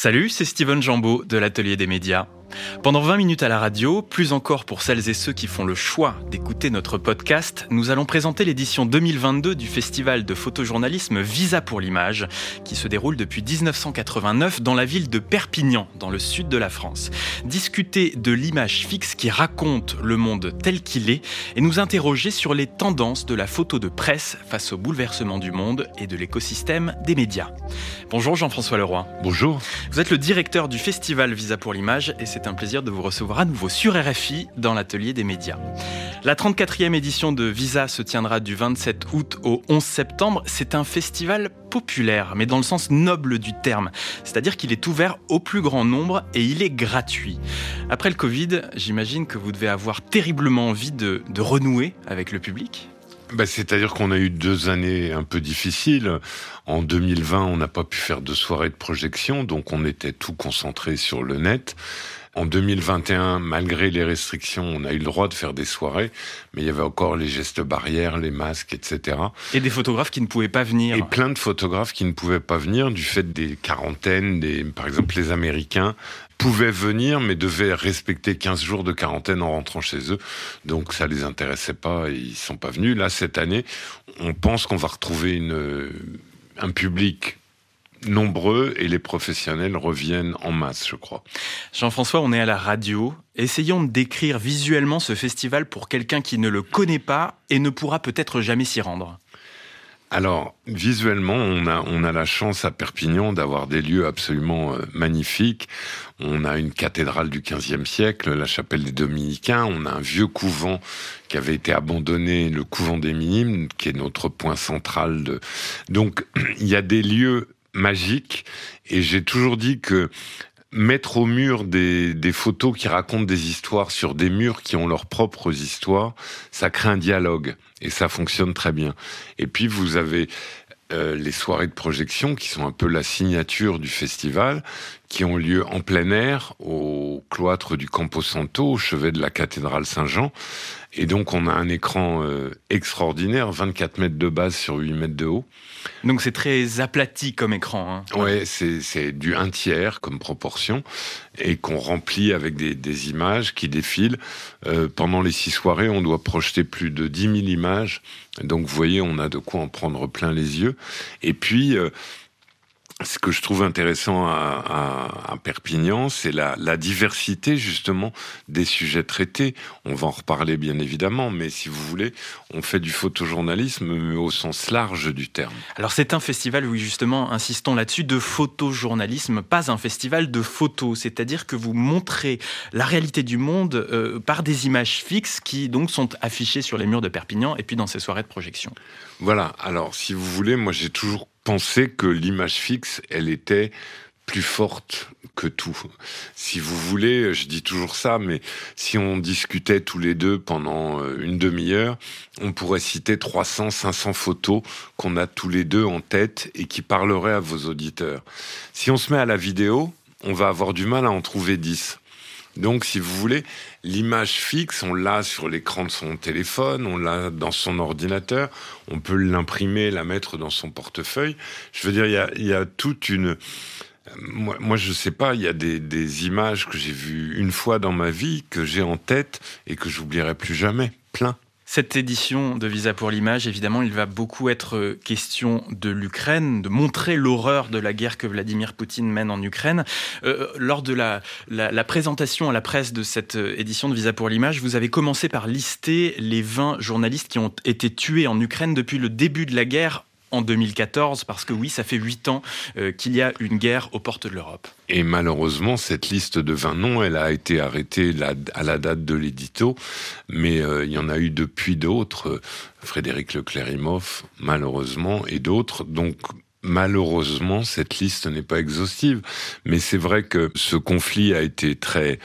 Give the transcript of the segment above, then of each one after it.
Salut, c'est Steven Jambeau de l'Atelier des médias. Pendant 20 minutes à la radio, plus encore pour celles et ceux qui font le choix d'écouter notre podcast, nous allons présenter l'édition 2022 du festival de photojournalisme Visa pour l'image, qui se déroule depuis 1989 dans la ville de Perpignan, dans le sud de la France. Discuter de l'image fixe qui raconte le monde tel qu'il est et nous interroger sur les tendances de la photo de presse face au bouleversement du monde et de l'écosystème des médias. Bonjour Jean-François Leroy. Bonjour. Vous êtes le directeur du festival Visa pour l'image et c'est un plaisir de vous recevoir à nouveau sur RFI dans l'atelier des médias. La 34e édition de Visa se tiendra du 27 août au 11 septembre. C'est un festival populaire, mais dans le sens noble du terme. C'est-à-dire qu'il est ouvert au plus grand nombre et il est gratuit. Après le Covid, j'imagine que vous devez avoir terriblement envie de, renouer avec le public. Bah, C'est-à-dire qu'on a eu deux années un peu difficiles. En 2020, on n'a pas pu faire de soirée de projection, donc on était tout concentré sur le net. En 2021, malgré les restrictions, on a eu le droit de faire des soirées, mais il y avait encore les gestes barrières, les masques, etc. Et des photographes qui ne pouvaient pas venir. Et plein de photographes qui ne pouvaient pas venir du fait des quarantaines, des, par exemple les Américains pouvaient venir, mais devaient respecter 15 jours de quarantaine en rentrant chez eux. Donc ça les intéressait pas et ils sont pas venus. Là, cette année, on pense qu'on va retrouver une, un public nombreux et les professionnels reviennent en masse, je crois. Jean-François, on est à la radio. Essayons de décrire visuellement ce festival pour quelqu'un qui ne le connaît pas et ne pourra peut-être jamais s'y rendre. Alors, visuellement, on a, on a la chance à Perpignan d'avoir des lieux absolument euh, magnifiques. On a une cathédrale du XVe siècle, la chapelle des Dominicains. On a un vieux couvent qui avait été abandonné, le couvent des Minimes, qui est notre point central. De... Donc, il y a des lieux magique. Et j'ai toujours dit que mettre au mur des, photos qui racontent des histoires sur des murs qui ont leurs propres histoires, ça crée un dialogue et ça fonctionne très bien. Et puis vous avez euh, les soirées de projection qui sont un peu la signature du festival, qui ont lieu en plein air au cloître du Campo Santo, au chevet de la cathédrale Saint-Jean. Et donc on a un écran euh, extraordinaire, 24 mètres de base sur 8 mètres de haut. Donc c'est très aplati comme écran. Hein. Ouais, c'est du un tiers comme proportion et qu'on remplit avec des, des, images qui défilent. Euh, pendant les six soirées, on doit projeter plus de 10 000 images. Donc vous voyez, on a de quoi en prendre plein les yeux. Et puis... Euh, ce que je trouve intéressant à, à, à Perpignan, c'est la, la, diversité justement des sujets traités. On va en reparler bien évidemment, mais si vous voulez, on fait du photojournalisme mais au sens large du terme. Alors c'est un festival, oui justement, insistons là-dessus, de photojournalisme, pas un festival de photos, c'est-à-dire que vous montrez la réalité du monde euh, par des images fixes qui donc sont affichées sur les murs de Perpignan et puis dans ces soirées de projection. Voilà, alors si vous voulez, moi j'ai toujours pensé que l'image fixe, elle était plus forte que tout. Si vous voulez, je dis toujours ça, mais si on discutait tous les deux pendant euh, une demi-heure, on pourrait citer 300, 500 photos qu'on a tous les deux en tête et qui parleraient à vos auditeurs. Si on se met à la vidéo, on va avoir du mal à en trouver 10. Donc, si vous voulez, l'image fixe, on l'a sur l'écran de son téléphone, on l'a dans son ordinateur, on peut l'imprimer, la mettre dans son portefeuille. Je veux dire, il y a, toute une... Moi, moi, je sais pas, il y a des, des images que j'ai vues une fois dans ma vie, que j'ai en tête et que j'oublierai plus jamais. Plein. Cette édition de Visa pour l'image, évidemment, il va beaucoup être question de l'Ukraine, de montrer l'horreur de la guerre que Vladimir Poutine mène en Ukraine. Euh, lors de la, présentation à la presse de cette édition de Visa pour l'image, vous avez commencé par lister les 20 journalistes qui ont été tués en Ukraine depuis le début de la guerre en 2014, parce que oui, ça fait huit ans euh, qu'il y a une guerre aux portes de l'Europe. Et malheureusement, cette liste de 20 noms, elle a été arrêtée à la date de l'édito, mais euh, il y en a eu depuis d'autres, euh, Frédéric Leclerimoff, malheureusement, et d'autres. Donc, malheureusement, cette liste n'est pas exhaustive. Mais c'est vrai que ce conflit a été très,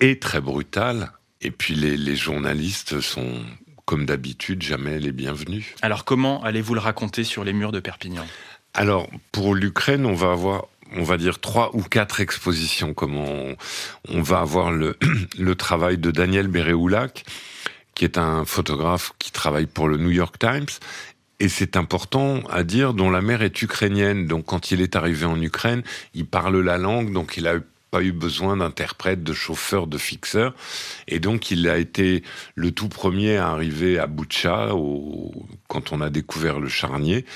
et très brutal. Et puis les, les journalistes sont comme d'habitude, jamais les bienvenus. Alors comment allez-vous le raconter sur les murs de Perpignan? Alors pour l'Ukraine, on va avoir on va dire trois ou quatre expositions. Comme on, on va avoir le, le travail de Daniel Béréoulac, qui est un photographe qui travaille pour le New York Times et c'est important à dire, dont la mère est ukrainienne. Donc quand il est arrivé en Ukraine, il parle la langue, donc il a pas eu besoin d'interprète, de chauffeur, de fixeur. Et donc, il a été le tout premier à arriver à Boucha quand on a découvert le charnier.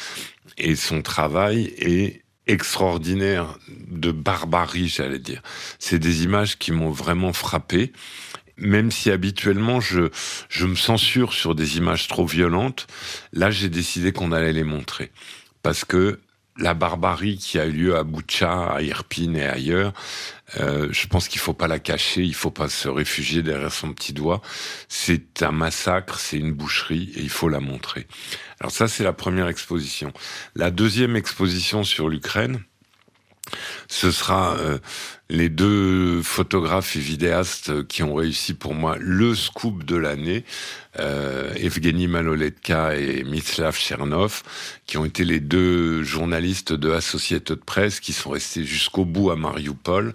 Et son travail est extraordinaire de barbarie, j'allais dire. C'est des images qui m'ont vraiment frappé. Même si habituellement je me censure sur des images trop violentes, là j'ai décidé qu'on allait les montrer. Parce que la barbarie qui a eu lieu à Boucha, à Irpin et ailleurs, euh, je pense qu'il faut pas la cacher, il faut pas se réfugier derrière son petit doigt. C'est un massacre, c'est une boucherie et il faut la montrer. Alors ça, c'est la première exposition. La deuxième exposition sur l'Ukraine, ce sera euh, les deux photographes et vidéastes qui ont réussi pour moi le scoop de l'année, euh, Evgeny Maloletka et Mislav Chernov, qui ont été les deux journalistes de Associated Press qui sont restés jusqu'au bout à Mariupol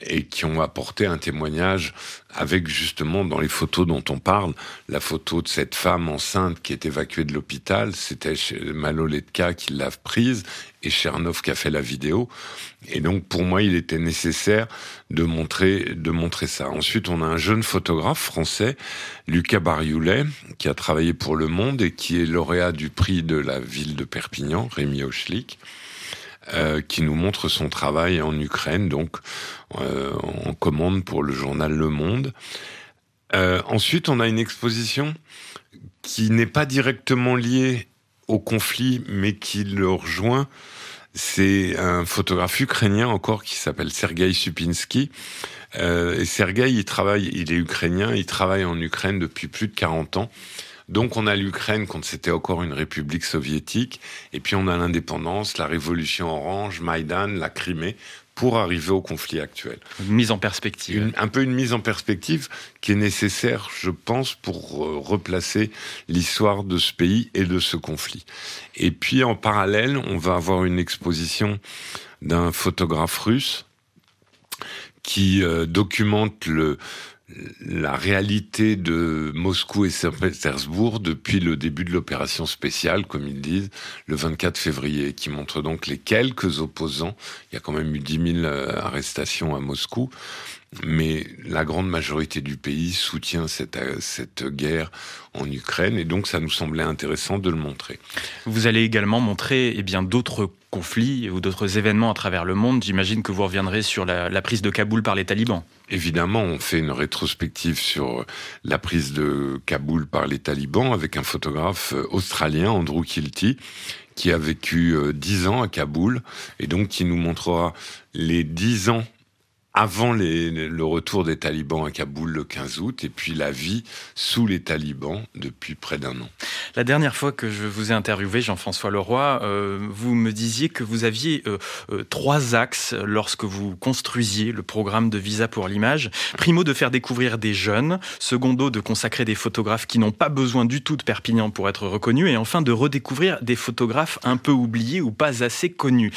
et qui ont apporté un témoignage avec justement dans les photos dont on parle, la photo de cette femme enceinte qui est évacuée de l'hôpital, c'était Maloletka qui l'a prise et Chernov qui a fait la vidéo. Et donc pour moi, il était nécessaire de montrer ça. Ensuite, on a un jeune photographe français, Lucas Barioulet, qui a travaillé pour Le Monde et qui est lauréat du prix de la ville de Perpignan, Rémi Auchlik. Euh, qui nous montre son travail en Ukraine, donc euh, en commande pour le journal Le Monde. Euh, ensuite, on a une exposition qui n'est pas directement liée au conflit, mais qui le rejoint. C'est un photographe ukrainien encore qui s'appelle Sergei Supinski. et Sergei, il travaille, il est ukrainien, il travaille en Ukraine depuis plus de 40 ans. Donc on a l'Ukraine quand c'était encore une république soviétique, et puis on a l'indépendance, la révolution orange, Maïdan, la Crimée, pour arriver au conflit actuel. Une mise en perspective. un peu une mise en perspective qui est nécessaire, je pense, pour euh, replacer l'histoire de ce pays et de ce conflit. Et puis en parallèle, on va avoir une exposition d'un photographe russe qui euh, documente le, la réalité de Moscou et Saint-Pétersbourg depuis le début de l'opération spéciale, comme ils disent, le 24 février, qui montre donc les quelques opposants. Il y a quand même eu 10 000 euh, arrestations à Moscou, mais la grande majorité du pays soutient cette, euh, cette guerre en Ukraine, et donc ça nous semblait intéressant de le montrer. Vous allez également montrer eh bien d'autres conflits ou d'autres événements à travers le monde. J'imagine que vous reviendrez sur la, la prise de Kaboul par les talibans. Évidemment, on fait une rétrospective sur la prise de Kaboul par les talibans avec un photographe euh, australien, Andrew Kilty, qui a vécu euh, dix ans à Kaboul et donc qui nous montrera les dix ans avant le retour des talibans à Kaboul le 15 août et puis la vie sous les talibans depuis près d'un an. La dernière fois que je vous ai interviewé, Jean-François Leroy, euh, vous me disiez que vous aviez euh, euh, trois axes lorsque vous construisiez le programme de Visa pour l'image. Primo, de faire découvrir des jeunes. Secondo, de consacrer des photographes qui n'ont pas besoin du tout de Perpignan pour être reconnus. Et enfin, de redécouvrir des photographes un peu oubliés ou pas assez connus.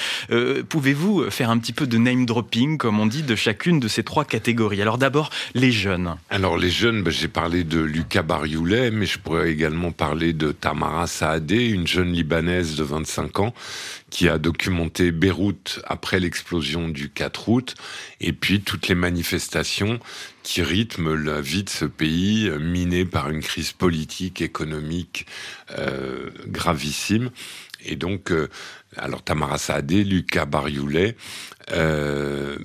Pouvez-vous faire un petit peu de name dropping, comme on dit, de chacune de ces trois catégories Alors d'abord, les jeunes. Alors les jeunes, ben, j'ai parlé de Lucas Barioulet, mais je pourrais également parler de Tamara Saadé, une jeune Libanaise de 25 ans qui a documenté Beyrouth après l'explosion du 4 août, et puis toutes les manifestations qui rythment la vie de ce pays miné par une crise politique, économique euh, gravissime. Et donc, euh, alors Tamara Saadé, Lucas Barioulet, euh,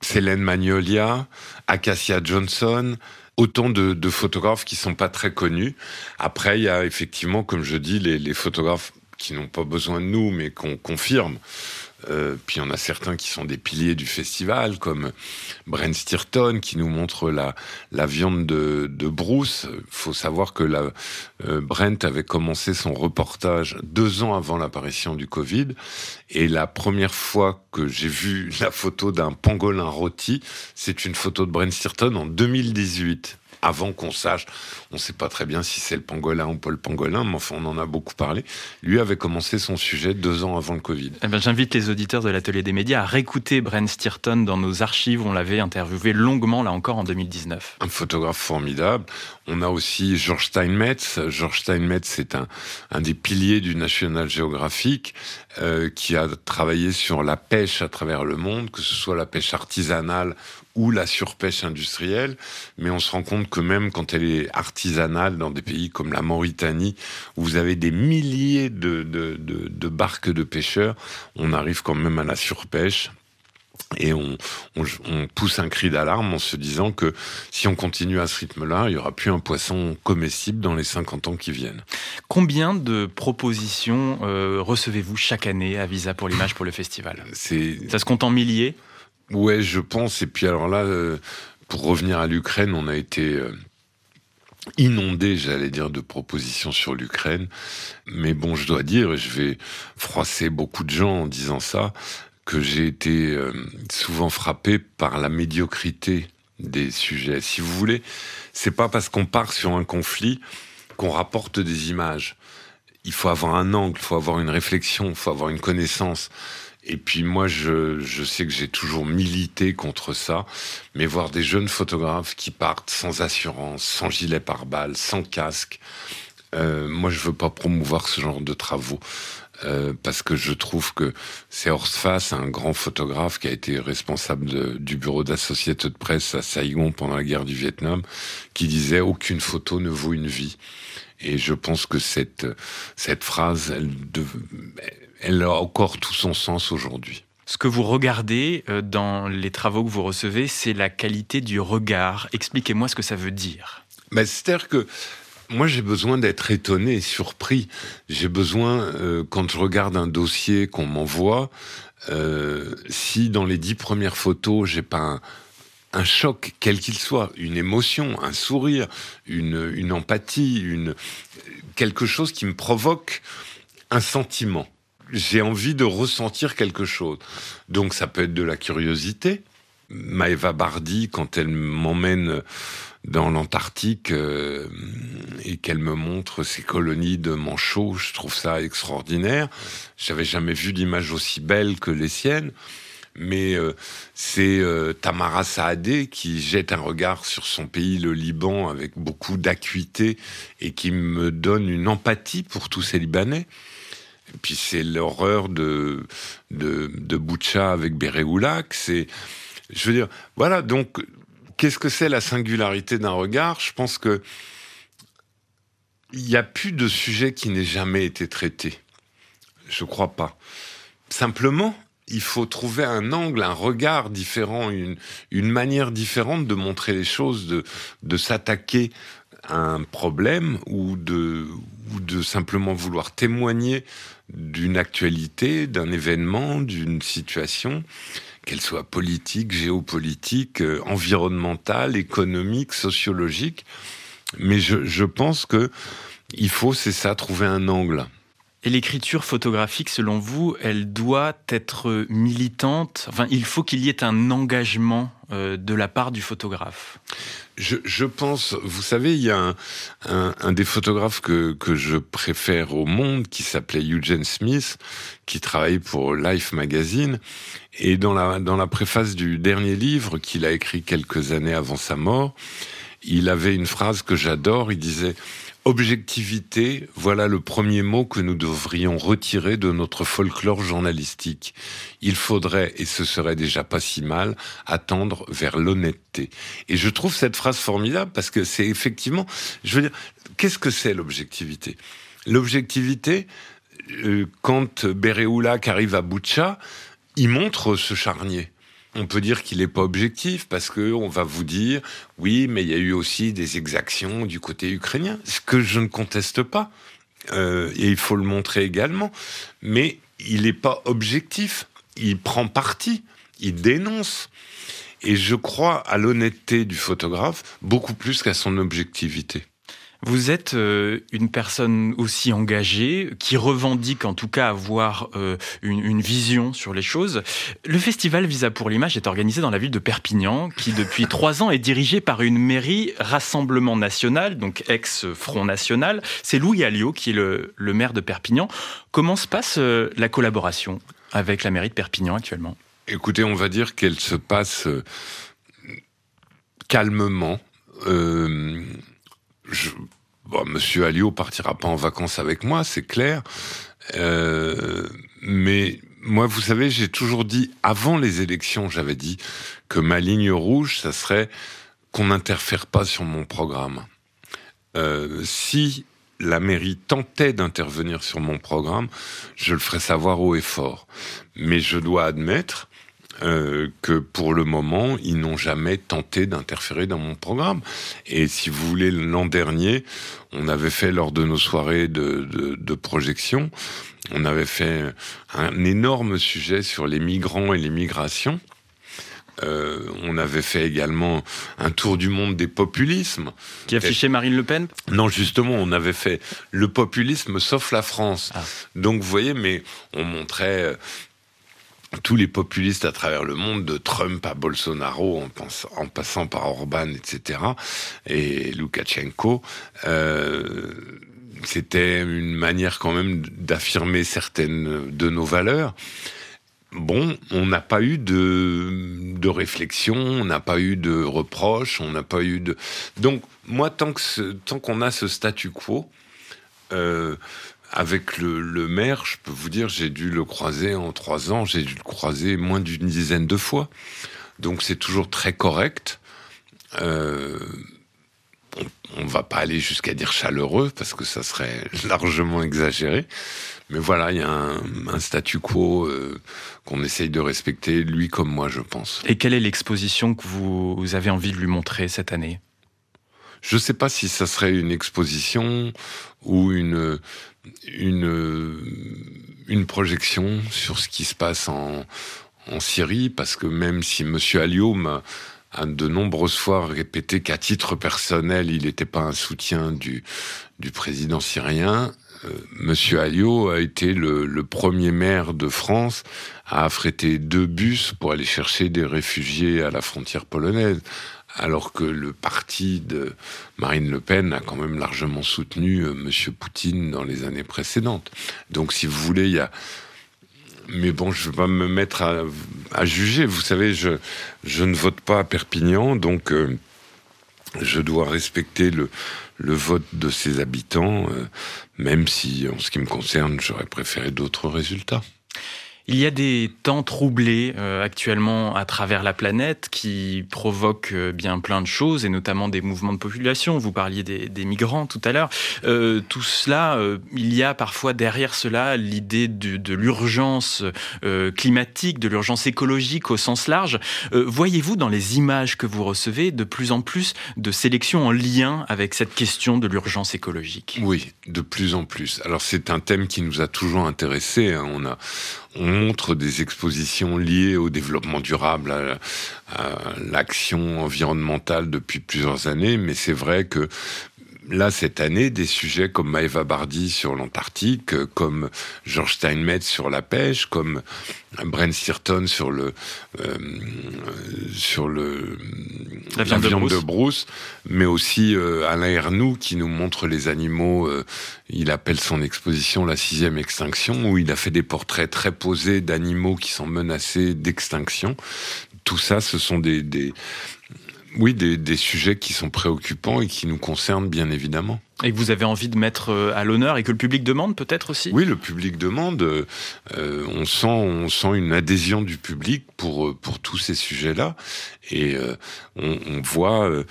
Célène Magnolia, Acacia Johnson, autant de, photographes qui sont pas très connus. Après, il y a effectivement, comme je dis, les, les photographes qui n'ont pas besoin de nous, mais qu'on confirme. Euh, puis on a certains qui sont des piliers du festival, comme Brent Stirton qui nous montre la, la viande de, Bruce. Il faut savoir que la, euh, Brent avait commencé son reportage deux ans avant l'apparition du Covid. Et la première fois que j'ai vu la photo d'un pangolin rôti, c'est une photo de Brent Stirton en 2018. Avant qu'on sache, on ne sait pas très bien si c'est le pangolin ou pas le pangolin, mais enfin on en a beaucoup parlé. Lui avait commencé son sujet deux ans avant le Covid. Eh ben, J'invite les auditeurs de l'Atelier des médias à réécouter Bren Stirton dans nos archives. On l'avait interviewé longuement là encore en 2019. Un photographe formidable. On a aussi George Steinmetz. George Steinmetz, c'est un, un des piliers du National Geographic euh, qui a travaillé sur la pêche à travers le monde, que ce soit la pêche artisanale ou la surpêche industrielle, mais on se rend compte que même quand elle est artisanale dans des pays comme la Mauritanie, où vous avez des milliers de, de, de, de barques de pêcheurs, on arrive quand même à la surpêche. Et on, on, on, pousse un cri d'alarme en se disant que si on continue à ce rythme-là, il n'y aura plus un poisson comestible dans les 50 ans qui viennent. Combien de propositions euh, recevez-vous chaque année à Visa pour l'image pour le festival? Ça se compte en milliers? Ouais, je pense. Et puis alors là, euh, pour revenir à l'Ukraine, on a été euh, inondé, j'allais dire, de propositions sur l'Ukraine. Mais bon, je dois dire, et je vais froisser beaucoup de gens en disant ça, que j'ai été euh, souvent frappé par la médiocrité des sujets. Si vous voulez, c'est pas parce qu'on part sur un conflit qu'on rapporte des images. Il faut avoir un angle, il faut avoir une réflexion, il faut avoir une connaissance. Et puis moi, je, je sais que j'ai toujours milité contre ça, mais voir des jeunes photographes qui partent sans assurance, sans gilet pare-balles, sans casque, euh, moi je veux pas promouvoir ce genre de travaux. Euh, parce que je trouve que c'est Horst un grand photographe qui a été responsable de, du bureau d'associates de presse à Saigon pendant la guerre du Vietnam, qui disait aucune photo ne vaut une vie. Et je pense que cette cette phrase, elle, de, elle a encore tout son sens aujourd'hui. Ce que vous regardez euh, dans les travaux que vous recevez, c'est la qualité du regard. Expliquez-moi ce que ça veut dire. Ben, C'est-à-dire que moi, j'ai besoin d'être étonné, surpris. J'ai besoin, euh, quand je regarde un dossier qu'on m'envoie, euh, si dans les dix premières photos, j'ai pas un, un choc, quel qu'il soit, une émotion, un sourire, une, une empathie, une, quelque chose qui me provoque un sentiment j'ai envie de ressentir quelque chose. Donc ça peut être de la curiosité. Maëva Bardi, quand elle m'emmène dans l'Antarctique euh, et qu'elle me montre ces colonies de manchots, je trouve ça extraordinaire. J'avais jamais vu d'image aussi belle que les siennes. Mais euh, c'est euh, Tamara Saadé qui jette un regard sur son pays, le Liban, avec beaucoup d'acuité et qui me donne une empathie pour tous ces Libanais. Et puis c'est l'horreur de, de, avec Béréoulac. C'est, je veux dire, voilà. Donc, qu'est-ce que c'est la singularité d'un regard? Je pense que il n'y a plus de sujet qui n'ait jamais été traité. Je crois pas. Simplement, il faut trouver un angle, un regard différent, une, une manière différente de montrer les choses, de, de s'attaquer un problème ou de, simplement vouloir témoigner d'une actualité, d'un événement, d'une situation, qu'elle soit politique, géopolitique, euh, environnementale, économique, sociologique. Mais je, je pense que il faut, c'est ça, trouver un angle. Et l'écriture photographique, selon vous, elle doit être militante? Enfin, il faut qu'il y ait un engagement euh, de la part du photographe. Je, je, pense, vous savez, il y a un, un, un, des photographes que, que je préfère au monde qui s'appelait Eugene Smith, qui travaille pour Life Magazine. Et dans la, dans la préface du dernier livre qu'il a écrit quelques années avant sa mort, il avait une phrase que j'adore. Il disait Objectivité, voilà le premier mot que nous devrions retirer de notre folklore journalistique. Il faudrait, et ce serait déjà pas si mal, attendre vers l'honnêteté. Et je trouve cette phrase formidable parce que c'est effectivement, je veux dire, qu'est-ce que c'est l'objectivité? L'objectivité, euh, quand Béréoulac arrive à Boucha, il montre ce charnier on peut dire qu'il n'est pas objectif parce que on va vous dire oui, mais il y a eu aussi des exactions du côté ukrainien, ce que je ne conteste pas euh, et il faut le montrer également. Mais il n'est pas objectif. Il prend parti, il dénonce. Et je crois à l'honnêteté du photographe beaucoup plus qu'à son objectivité. Vous êtes euh, une personne aussi engagée, qui revendique en tout cas avoir euh, une, vision sur les choses. Le festival Visa pour l'image est organisé dans la ville de Perpignan, qui depuis trois ans est dirigé par une mairie Rassemblement National, donc ex-Front National. C'est Louis Alliot qui est le, maire de Perpignan. Comment se passe euh, la collaboration avec la mairie de Perpignan actuellement? Écoutez, on va dire qu'elle se passe calmement. Monsieur Alliot partira pas en vacances avec moi, c'est clair. Euh, mais moi, vous savez, j'ai toujours dit, avant les élections, j'avais dit que ma ligne rouge, ça serait qu'on n'interfère pas sur mon programme. Euh, si la mairie tentait d'intervenir sur mon programme, je le ferais savoir haut et fort. Mais je dois admettre euh, que pour le moment, ils n'ont jamais tenté d'interférer dans mon programme. Et si vous voulez, l'an dernier, on avait fait lors de nos soirées de, de, de, projection, on avait fait un énorme sujet sur les migrants et les migrations. Euh, on avait fait également un tour du monde des populismes. Qui affichait Marine Le Pen? Non, justement, on avait fait le populisme sauf la France. Ah. Donc, vous voyez, mais on montrait euh, tous les populistes à travers le monde, de Trump à Bolsonaro, en, passant par Orban, etc., et Loukachenko, euh, c'était une manière quand même d'affirmer certaines de nos valeurs. Bon, on n'a pas eu de, réflexion, on n'a pas eu de reproches, on n'a pas eu de... Donc, moi, tant qu'on a ce statu quo, euh, avec le, maire, je peux vous dire, j'ai dû le croiser en trois ans, j'ai dû le croiser moins d'une dizaine de fois. Donc c'est toujours très correct. Euh, on, ne va pas aller jusqu'à dire chaleureux parce que ça serait largement exagéré. Mais voilà, il y a un, statu quo euh, qu'on essaye de respecter, lui comme moi, je pense. Et quelle est l'exposition que vous avez envie de lui montrer cette année? Je ne sais pas si ça serait une exposition ou une, une, une projection sur ce qui se passe en, Syrie, parce que même si M. Alioum a de nombreuses fois répété qu'à titre personnel, il n'était pas un soutien du, du président syrien, euh, Monsieur Alliot a été le, le, premier maire de France à affréter deux bus pour aller chercher des réfugiés à la frontière polonaise alors que le parti de Marine Le Pen a quand même largement soutenu euh, Monsieur Poutine dans les années précédentes. Donc, si vous voulez, il y a mais bon, je ne vais pas me mettre à, juger. Vous savez, je, ne vote pas à Perpignan, donc euh, je dois respecter le, le vote de ses habitants, euh, même si, en ce qui me concerne, j'aurais préféré d'autres résultats. Il y a des temps troublés euh, actuellement à travers la planète qui provoquent euh, bien plein de choses et notamment des mouvements de population. Vous parliez des, des migrants tout à l'heure. Euh, tout cela, euh, il y a parfois derrière cela l'idée de, de l'urgence climatique, de l'urgence écologique au sens large. Voyez-vous dans les images que vous recevez de plus en plus de sélections en lien avec cette question de l'urgence écologique? Oui, de plus en plus. Alors c'est un thème qui nous a toujours intéressés. Hein. On a montre des expositions liées au développement durable, à, l'action environnementale depuis plusieurs années, mais c'est vrai que là, cette année, des sujets comme Maëva Bardi sur l'Antarctique, comme George Steinmetz sur la pêche, comme Brent Stirton sur le euh, sur le la viande, de, brousse. mais aussi euh, Alain Ernoux qui nous montre les animaux. Euh, il appelle son exposition la sixième extinction, où il a fait des portraits très posés d'animaux qui sont menacés d'extinction. Tout ça, ce sont des, des oui, des, des, sujets qui sont préoccupants et qui nous concernent bien évidemment. Et que vous avez envie de mettre euh, à l'honneur et que le public demande peut-être aussi? Oui, le public demande. Euh, on, sent, on sent une adhésion du public pour, euh, pour tous ces sujets-là. Et euh, on, on, voit, euh,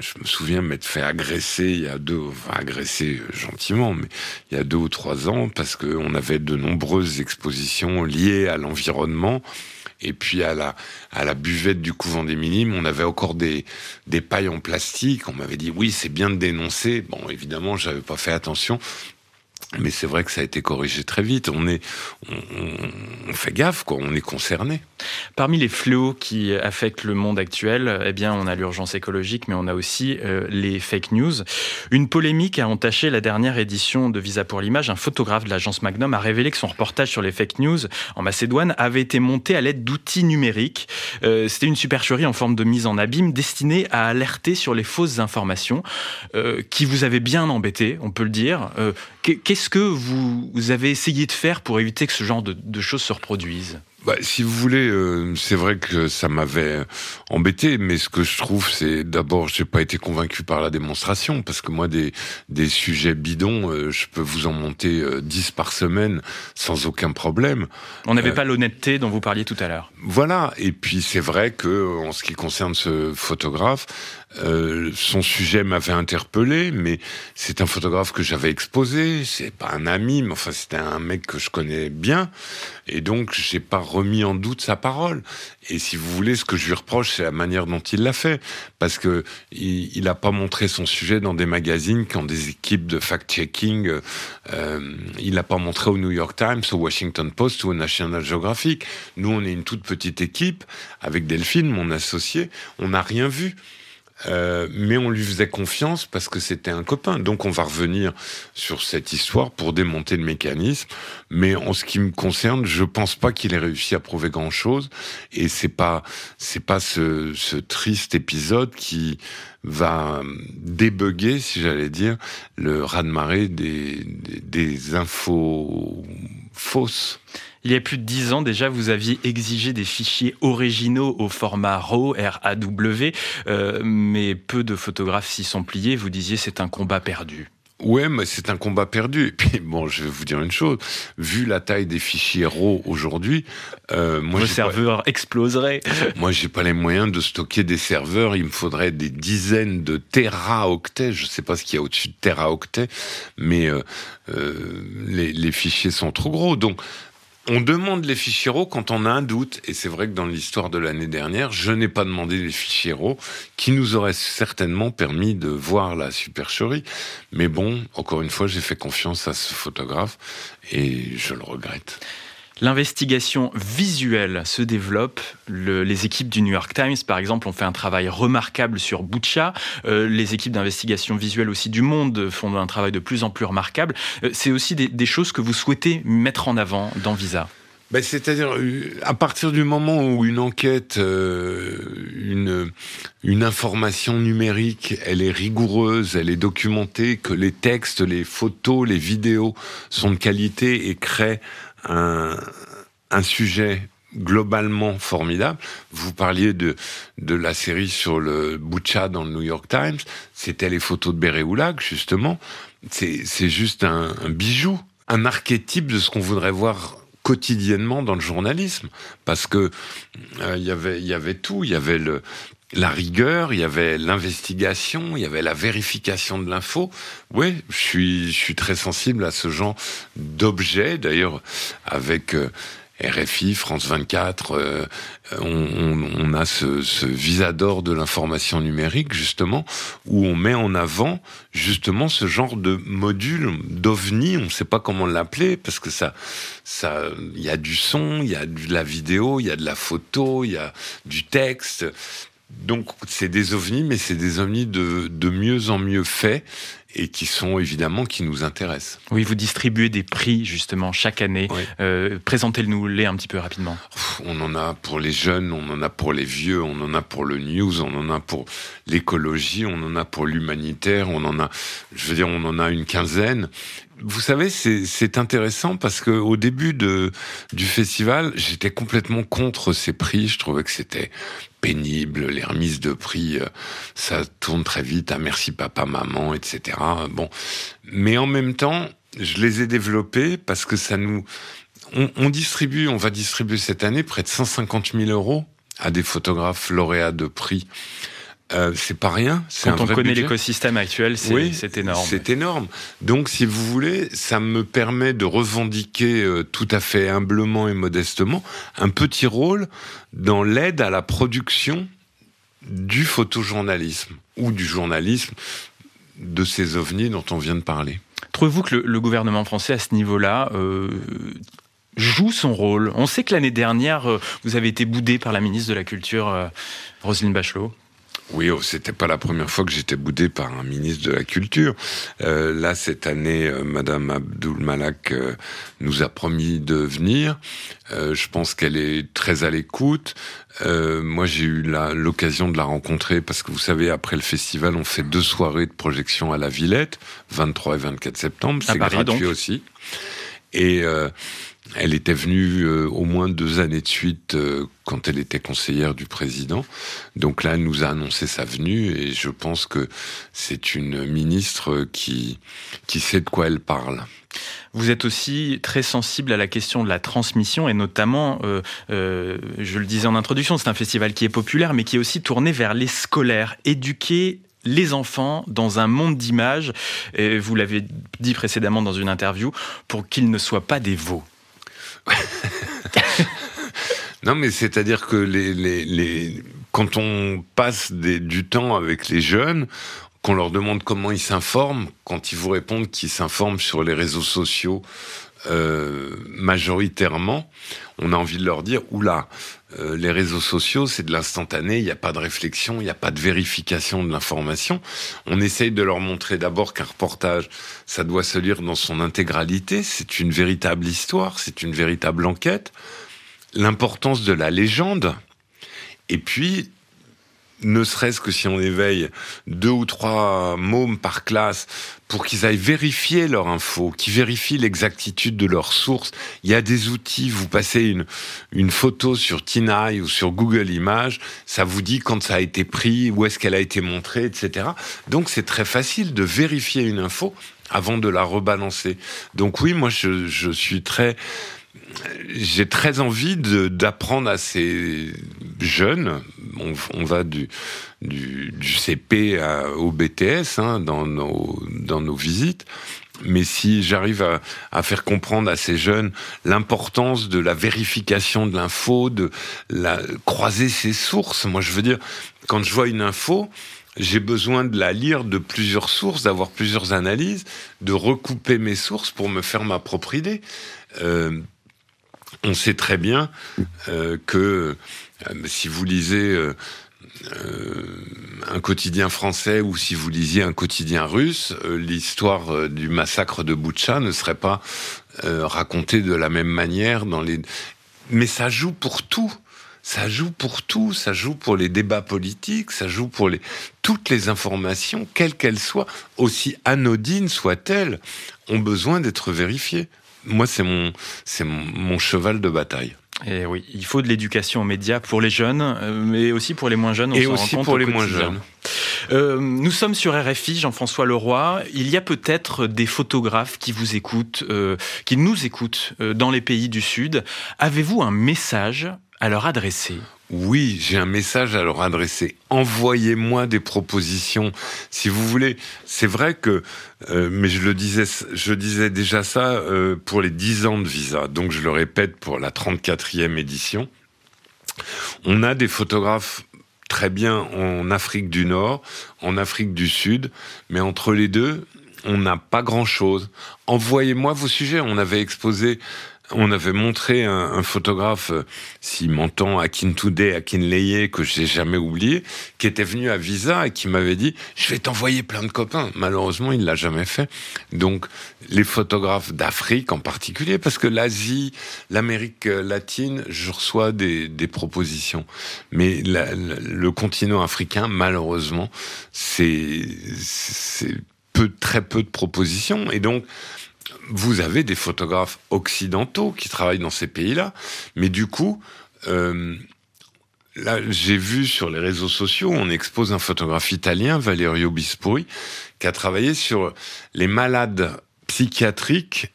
je me souviens m'être fait agresser il y a deux, enfin agresser gentiment, mais il y a deux ou trois ans parce qu'on avait de nombreuses expositions liées à l'environnement. Et puis à la, à la buvette du couvent des Minimes, on avait encore des, des pailles en plastique. On m'avait dit oui, c'est bien de dénoncer. Bon, évidemment, j'avais pas fait attention. Mais c'est vrai que ça a été corrigé très vite. On est, on, on fait gaffe, quoi. On est concerné. Parmi les fléaux qui affectent le monde actuel, eh bien, on a l'urgence écologique, mais on a aussi euh, les fake news. Une polémique a entaché la dernière édition de Visa pour l'image. Un photographe de l'agence Magnum a révélé que son reportage sur les fake news en Macédoine avait été monté à l'aide d'outils numériques. Euh, c'était une supercherie en forme de mise en abîme destinée à alerter sur les fausses informations euh, qui vous avaient bien embêté, on peut le dire. Qu'est-ce que vous, avez essayé de faire pour éviter que ce genre de choses se reproduisent? Bah, si vous voulez, euh, c'est vrai que ça m'avait embêté, mais ce que je trouve, c'est d'abord, j'ai pas été convaincu par la démonstration, parce que moi, des, des sujets bidons, euh, je peux vous en monter euh, 10 par semaine sans aucun problème. On n'avait pas l'honnêteté dont vous parliez tout à l'heure. Voilà, et puis c'est vrai que en ce qui concerne ce photographe, euh, son sujet m'avait interpellé, mais c'est un photographe que j'avais exposé. C'est pas un ami, mais enfin c'était un mec que je connais bien, et donc j'ai pas remis en doute sa parole. Et si vous voulez, ce que je lui reproche, c'est la manière dont il l'a fait, parce que il, a pas montré son sujet dans des magazines quand des équipes de fact-checking, euh, il l'a pas montré au New York Times, au Washington Post ou au National Geographic. Nous, on est une toute petite équipe avec Delphine, mon associé, on n'a rien vu. Euh, mais on lui faisait confiance parce que c'était un copain. Donc on va revenir sur cette histoire pour démonter le mécanisme. Mais en ce qui me concerne, je pense pas qu'il ait réussi à prouver grand chose. Et c'est pas c'est pas ce, ce triste épisode qui va débugger, si j'allais dire, le raz-de-marée des, des, des infos fausses. Il y a plus de dix ans déjà, vous aviez exigé des fichiers originaux au format RAW, R-A-W, euh, mais peu de photographes s'y sont pliés. Vous disiez c'est un combat perdu. Ouais, mais c'est un combat perdu. Et puis bon, je vais vous dire une chose. Vu la taille des fichiers RAW aujourd'hui, euh, moi, vos serveurs exploseraient. moi, j'ai pas les moyens de stocker des serveurs. Il me faudrait des dizaines de téraoctets. Je sais pas ce qu'il y a au-dessus de téraoctets, mais euh, euh, les, les fichiers sont trop gros. Donc on demande les fichiers RAW quand on a un doute. Et c'est vrai que dans l'histoire de l'année dernière, je n'ai pas demandé les fichiers RAW qui nous auraient certainement permis de voir la supercherie. Mais bon, encore une fois, j'ai fait confiance à ce photographe et je le regrette. L'investigation visuelle se développe. les équipes du New York Times, par exemple, ont fait un travail remarquable sur Butcha. Euh, les équipes d'investigation visuelle aussi du Monde font un travail de plus en plus remarquable. Euh, c'est aussi des, choses que vous souhaitez mettre en avant dans Visa. Ben, C'est-à-dire, euh, à partir du moment où une enquête, une, une information numérique, elle est rigoureuse, elle est documentée, que les textes, les photos, les vidéos sont de qualité et créent un, sujet globalement formidable. Vous parliez de, de la série sur le Butcha dans le New York Times. C'était les photos de Béréoulac, justement. C'est juste un, bijou, un archétype de ce qu'on voudrait voir quotidiennement dans le journalisme. Parce que euh, y il y avait tout. Il y avait le, la rigueur, il y avait l'investigation, il y avait la vérification de l'info. Oui, je suis, je suis très sensible à ce genre d'objet. D'ailleurs, avec euh, RFI, France 24, euh, on, on, a ce, ce visa d'or de l'information numérique, justement, où on met en avant, justement, ce genre de module d'ovni, on ne sait pas comment l'appeler, parce que ça, ça, il y a du son, il y a de la vidéo, il y a de la photo, il y a du texte. Donc c'est des ovnis, mais c'est des ovnis de, de mieux en mieux faits et qui sont évidemment qui nous intéressent. Oui, vous distribuez des prix justement chaque année. Euh, Présentez-nous-les un petit peu rapidement. On en a pour les jeunes, on en a pour les vieux, on en a pour le news, on en a pour l'écologie, on en a pour l'humanitaire, on en a, je veux dire, on en a une quinzaine. Vous savez, c'est intéressant parce que au début du festival, j'étais complètement contre ces prix. Je trouvais que c'était pénible, les remises de prix, euh, ça tourne très vite, ah, merci papa, maman, etc. Bon, mais en même temps, je les ai développés parce que ça nous, on distribue, on va distribuer cette année près de 150 000 euros à des photographes lauréats de prix. Euh, c'est pas rien. Quand on connaît l'écosystème actuel, c'est énorme. C'est énorme. Donc, si vous voulez, ça me permet de revendiquer euh, tout à fait humblement et modestement un petit rôle dans l'aide à la production du photojournalisme ou du journalisme de ces ovnis dont on vient de parler. Trouvez-vous que le, gouvernement français, à ce niveau-là, euh, joue son rôle? On sait que l'année dernière, vous avez été boudé par la ministre de la Culture, Roselyne Bachelot. Oui, oh, c'était pas la première fois que j'étais boudé par un ministre de la Culture. Euh, là, cette année, euh, Madame Abdul Malak euh, nous a promis de venir. Euh, je pense qu'elle est très à l'écoute. moi, j'ai eu l'occasion de la rencontrer parce que vous savez, après le festival, on fait deux soirées de projection à la Villette, 23 et 24 septembre. C'est gratuit aussi. Et elle était venue euh, au moins deux années de suite euh, quand elle était conseillère du président. Donc là, elle nous a annoncé sa venue et je pense que c'est une ministre qui, qui sait de quoi elle parle. Vous êtes aussi très sensible à la question de la transmission et notamment, euh, je le disais en introduction, c'est un festival qui est populaire mais qui est aussi tourné vers les scolaires, éduquer les enfants dans un monde d'images, et vous l'avez dit précédemment dans une interview, pour qu'ils ne soient pas des veaux. non, mais c'est-à-dire que quand on passe du temps avec les jeunes, qu'on leur demande comment ils s'informent, quand ils vous répondent qu'ils s'informent sur les réseaux sociaux euh, majoritairement, on a envie de leur dire oula, euh, les réseaux sociaux, c'est de l'instantané, il n'y a pas de réflexion, il n'y a pas de vérification de l'information. On essaye de leur montrer d'abord qu'un reportage, ça doit se lire dans son intégralité, c'est une véritable histoire, c'est une véritable enquête. L'importance de la légende, et puis ne serait-ce que si on éveille deux ou trois mômes par classe pour qu'ils aillent vérifier leur info, qu'ils vérifient l'exactitude de leurs sources. Il y a des outils, vous passez une, une photo sur Tinai ou sur Google Images, ça vous dit quand ça a été pris, où est-ce qu'elle a été montrée, etc. Donc c'est très facile de vérifier une info avant de la rebalancer. Donc oui, moi je, je suis très j'ai très envie d'apprendre à ces jeunes, on, va du, CP au BTS hein, dans, nos, dans nos visites, mais si j'arrive à, à, faire comprendre à ces jeunes l'importance de la vérification de l'info, de la, croiser ses sources, moi je veux dire, quand je vois une info, j'ai besoin de la lire de plusieurs sources, d'avoir plusieurs analyses, de recouper mes sources pour me faire ma propre idée. Euh, on sait très bien euh, que euh, si vous lisez euh, un quotidien français ou si vous lisiez un quotidien russe, l'histoire du massacre de Boutcha ne serait pas racontée de la même manière dans les. Mais ça joue pour tout. Ça joue pour tout, ça joue pour les débats politiques, ça joue pour les toutes les informations, quelles qu'elles soient, aussi anodines soient-elles, ont besoin d'être vérifiées moi, c'est mon, c'est mon, cheval de bataille. Et oui, il faut de l'éducation aux médias pour les jeunes, euh, mais aussi pour les moins jeunes. et aussi pour les moins jeunes. Euh, nous sommes sur RFI, Jean-François Leroy. Il y a peut-être des photographes qui vous écoutent, euh, qui nous écoutent dans les pays du Sud. Avez-vous un message à leur adresser? Oui, j'ai un message à leur adresser. Envoyez-moi des propositions, si vous voulez. C'est vrai que, euh, mais je le disais, je disais déjà ça euh, pour les 10 ans de visa. Donc je le répète pour la 34e édition. On a des photographes très bien en Afrique du Nord, en Afrique du Sud, mais entre les deux, on n'a pas grand-chose. Envoyez-moi vos sujets. On avait exposé on avait montré un, photographe, euh, s'il m'entend, Akin Toudé, Akin Leye, que j'ai jamais oublié, qui était venu à Visa et qui m'avait dit je vais t'envoyer plein de copains. Malheureusement, il l'a jamais fait. Donc, les photographes d'Afrique en particulier, parce que l'Asie, l'Amérique latine, je reçois des, propositions. Mais le continent africain, malheureusement, c'est peu, très peu de propositions. Et donc, vous avez des photographes occidentaux qui travaillent dans ces pays-là, mais du coup, euh, là, j'ai vu sur les réseaux sociaux, on expose un photographe italien, Valerio Bispuri, qui a travaillé sur les malades psychiatriques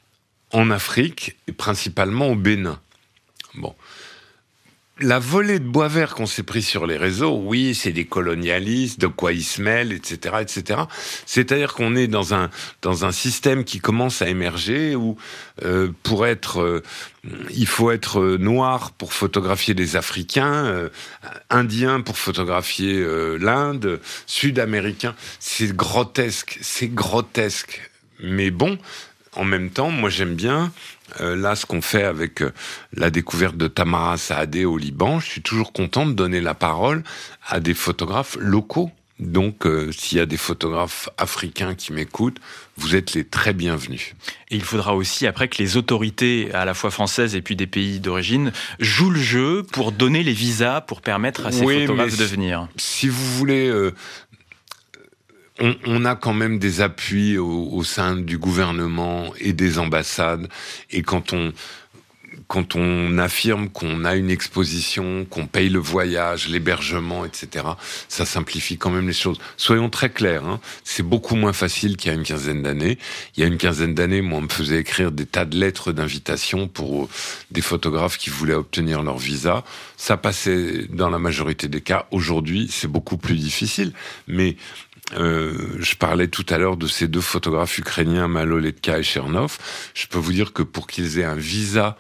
en Afrique et principalement au Bénin. Bon, la volée de bois vert qu'on s'est pris sur les réseaux, oui, c'est des colonialistes, de quoi ils se mêlent, etc., etc. C'est-à-dire qu'on est dans un dans un système qui commence à émerger où euh, pour être, euh, il faut être noir pour photographier les Africains, euh, indien pour photographier l'Inde, sud-américain. C'est grotesque, c'est grotesque. Mais bon, en même temps, moi j'aime bien euh, là ce qu'on fait avec euh, la découverte de Tamara Saadé au Liban. Je suis toujours content de donner la parole à des photographes locaux. Donc, euh, s'il y a des photographes africains qui m'écoutent, vous êtes les très bienvenus. Et il faudra aussi, après, que les autorités, à la fois françaises et puis des pays d'origine, jouent le jeu pour donner les visas, pour permettre à ces photographes de venir. Si vous voulez on, a quand même des appuis au, sein du gouvernement et des ambassades. Et quand on, quand on affirme qu'on a une exposition, qu'on paye le voyage, l'hébergement, etc., ça simplifie quand même les choses. Soyons très clairs, hein, c'est beaucoup moins facile qu'il y a une quinzaine d'années. Il y a une quinzaine d'années, moi, on me faisait écrire des tas de lettres d'invitation pour des photographes qui voulaient obtenir leur visa. Ça passait dans la majorité des cas. Aujourd'hui, c'est beaucoup plus difficile. Mais euh, je parlais tout à l'heure de ces deux photographes ukrainiens, Maloletka et Chernov. Je peux vous dire que pour qu'ils aient un visa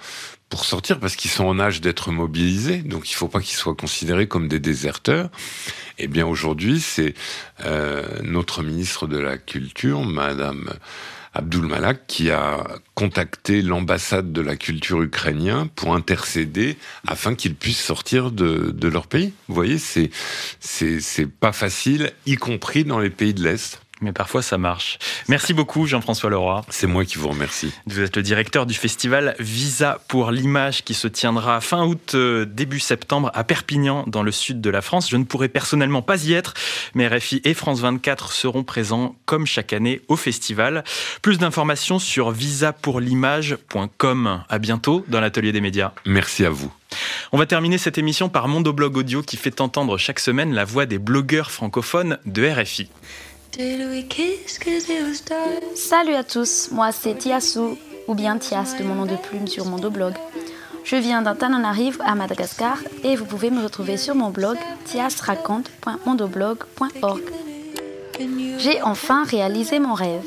pour sortir, parce qu'ils sont en âge d'être mobilisés, donc il ne faut pas qu'ils soient considérés comme des déserteurs. Eh bien aujourd'hui, c'est euh, notre ministre de la Culture, Madame Abdul Malak qui a contacté l'ambassade de la culture ukrainienne pour intercéder afin qu'ils puissent sortir de, de leur pays. Vous voyez, c'est c'est pas facile, y compris dans les pays de l'Est mais parfois ça marche. Merci beaucoup Jean-François Leroy. C'est moi qui vous remercie. Vous êtes le directeur du festival Visa pour l'image qui se tiendra fin août, euh, début septembre à Perpignan dans le sud de la France. Je ne pourrai personnellement pas y être, mais RFI et France 24 seront présents comme chaque année au festival. Plus d'informations sur visapourlimage.com. À bientôt dans l'atelier des médias. Merci à vous. On va terminer cette émission par Mondoblog Audio qui fait entendre chaque semaine la voix des blogueurs francophones de RFI. Salut à tous, moi c'est Tiasu, ou bien Tias de mon nom de plume sur mon blog. Je viens d'Antananarivo à Madagascar et vous pouvez me retrouver sur mon blog tiasraconte.mondoblog.org. J'ai enfin réalisé mon rêve,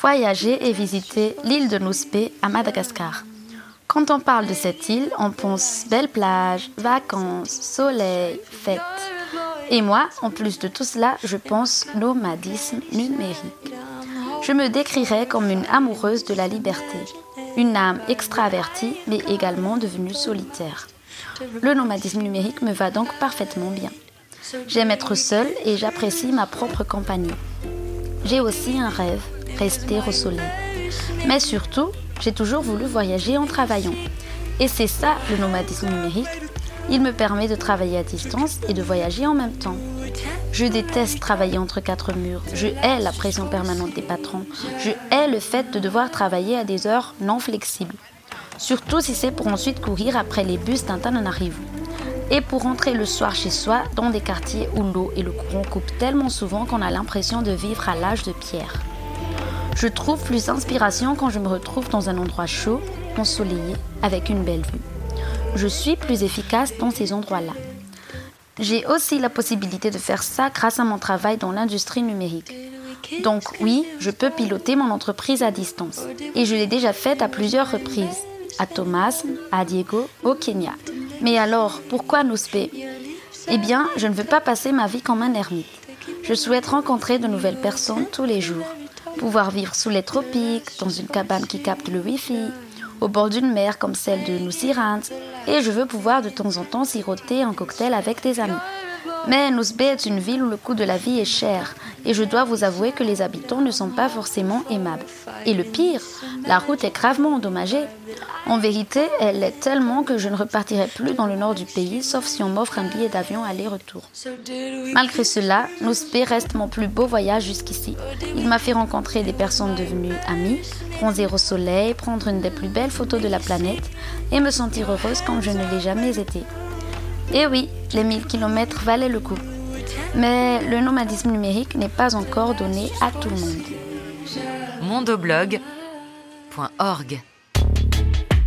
voyager et visiter l'île de Nouspe à Madagascar. Quand on parle de cette île, on pense belle plage, vacances, soleil, fête. Et moi, en plus de tout cela, je pense nomadisme numérique. Je me décrirais comme une amoureuse de la liberté, une âme extravertie mais également devenue solitaire. Le nomadisme numérique me va donc parfaitement bien. J'aime être seule et j'apprécie ma propre compagnie. J'ai aussi un rêve, rester au soleil. Mais surtout, j'ai toujours voulu voyager en travaillant. Et c'est ça le nomadisme numérique, il me permet de travailler à distance et de voyager en même temps. Je déteste travailler entre quatre murs. Je hais la pression permanente des patrons. Je hais le fait de devoir travailler à des heures non flexibles. Surtout si c'est pour ensuite courir après les bus d'Antananarivo. Et pour rentrer le soir chez soi dans des quartiers où l'eau et le courant coupent tellement souvent qu'on a l'impression de vivre à l'âge de pierre. Je trouve plus d'inspiration quand je me retrouve dans un endroit chaud, ensoleillé, avec une belle vue je suis plus efficace dans ces endroits-là. J'ai aussi la possibilité de faire ça grâce à mon travail dans l'industrie numérique. Donc oui, je peux piloter mon entreprise à distance. Et je l'ai déjà fait à plusieurs reprises. À Thomas, à Diego, au Kenya. Mais alors, pourquoi Nouspe Eh bien, je ne veux pas passer ma vie comme un ermite. Je souhaite rencontrer de nouvelles personnes tous les jours. Pouvoir vivre sous les tropiques, dans une cabane qui capte le Wi-Fi, au bord d'une mer comme celle de Nussirand, et je veux pouvoir de temps en temps siroter un cocktail avec des amis. Mais Nousbe est une ville où le coût de la vie est cher et je dois vous avouer que les habitants ne sont pas forcément aimables. Et le pire, la route est gravement endommagée. En vérité, elle l'est tellement que je ne repartirai plus dans le nord du pays sauf si on m'offre un billet d'avion aller-retour. Malgré cela, Nousbe reste mon plus beau voyage jusqu'ici. Il m'a fait rencontrer des personnes devenues amies, bronzer au soleil, prendre une des plus belles photos de la planète et me sentir heureuse comme je ne l'ai jamais été. Et oui, les 1000 km valaient le coup. Mais le nomadisme numérique n'est pas encore donné à tout le monde. mondoblog.org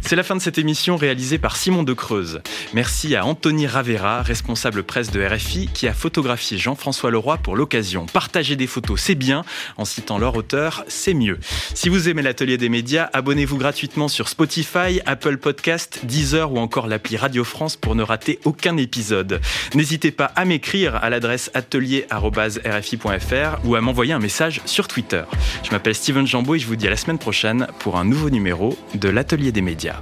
C'est la fin de cette émission réalisée par Simon de Creuse. Merci à Anthony Ravera, responsable presse de RFI, qui a photographié Jean-François Leroy pour l'occasion. Partager des photos, c'est bien. En citant leur auteur, c'est mieux. Si vous aimez l'atelier des médias, abonnez-vous gratuitement sur Spotify, Apple Podcast, Deezer ou encore l'appli Radio France pour ne rater aucun épisode. N'hésitez pas à m'écrire à l'adresse atelier.rfi.fr ou à m'envoyer un message sur Twitter. Je m'appelle Steven Jambeau et je vous dis à la semaine prochaine pour un nouveau numéro de l'Atelier des médias.